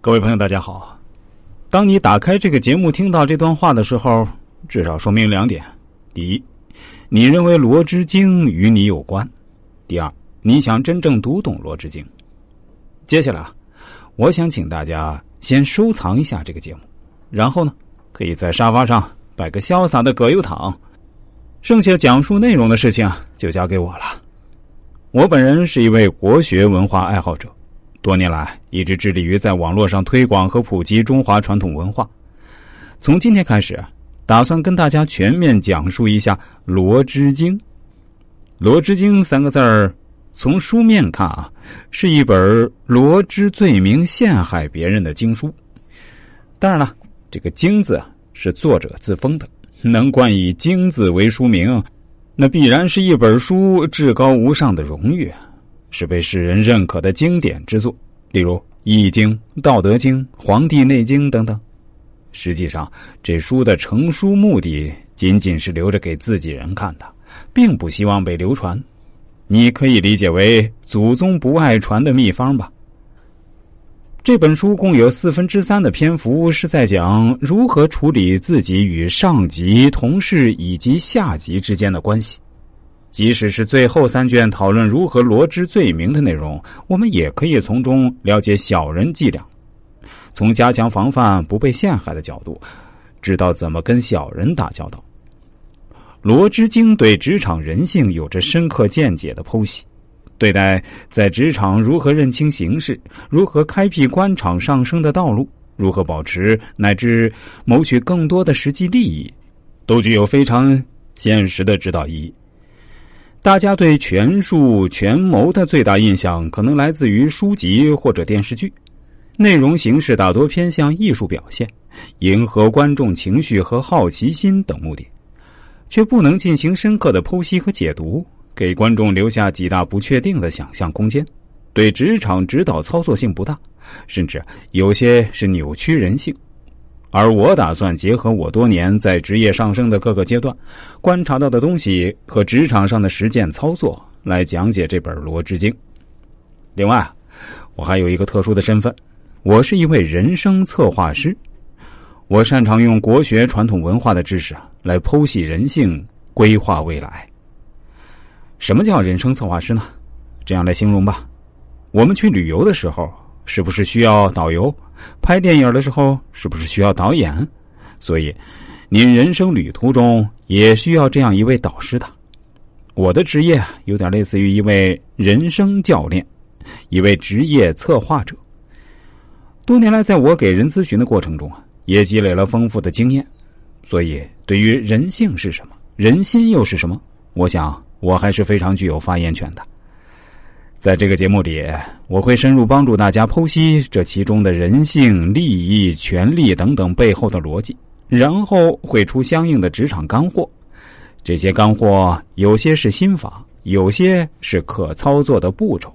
各位朋友，大家好。当你打开这个节目，听到这段话的时候，至少说明两点：第一，你认为《罗织经》与你有关；第二，你想真正读懂《罗织经》。接下来啊，我想请大家先收藏一下这个节目，然后呢，可以在沙发上摆个潇洒的葛优躺，剩下讲述内容的事情就交给我了。我本人是一位国学文化爱好者，多年来一直致力于在网络上推广和普及中华传统文化。从今天开始，打算跟大家全面讲述一下《罗织经》。《罗织经》三个字儿，从书面看啊，是一本罗织罪名陷害别人的经书。当然了，这个“经”字啊是作者自封的，能冠以“经”字为书名。那必然是一本书至高无上的荣誉，啊是被世人认可的经典之作，例如《易经》《道德经》《黄帝内经》等等。实际上，这书的成书目的仅仅是留着给自己人看的，并不希望被流传。你可以理解为祖宗不爱传的秘方吧。这本书共有四分之三的篇幅是在讲如何处理自己与上级、同事以及下级之间的关系。即使是最后三卷讨论如何罗织罪名的内容，我们也可以从中了解小人伎俩，从加强防范不被陷害的角度，知道怎么跟小人打交道。《罗织经》对职场人性有着深刻见解的剖析。对待在职场如何认清形势，如何开辟官场上升的道路，如何保持乃至谋取更多的实际利益，都具有非常现实的指导意义。大家对权术、权谋的最大印象，可能来自于书籍或者电视剧，内容形式大多偏向艺术表现，迎合观众情绪和好奇心等目的，却不能进行深刻的剖析和解读。给观众留下极大不确定的想象空间，对职场指导操作性不大，甚至有些是扭曲人性。而我打算结合我多年在职业上升的各个阶段观察到的东西和职场上的实践操作，来讲解这本《罗织经》。另外，我还有一个特殊的身份，我是一位人生策划师。我擅长用国学传统文化的知识来剖析人性，规划未来。什么叫人生策划师呢？这样来形容吧：我们去旅游的时候，是不是需要导游？拍电影的时候，是不是需要导演？所以，您人生旅途中也需要这样一位导师的。我的职业有点类似于一位人生教练，一位职业策划者。多年来，在我给人咨询的过程中啊，也积累了丰富的经验。所以，对于人性是什么，人心又是什么，我想。我还是非常具有发言权的。在这个节目里，我会深入帮助大家剖析这其中的人性、利益、权利等等背后的逻辑，然后会出相应的职场干货。这些干货有些是心法，有些是可操作的步骤，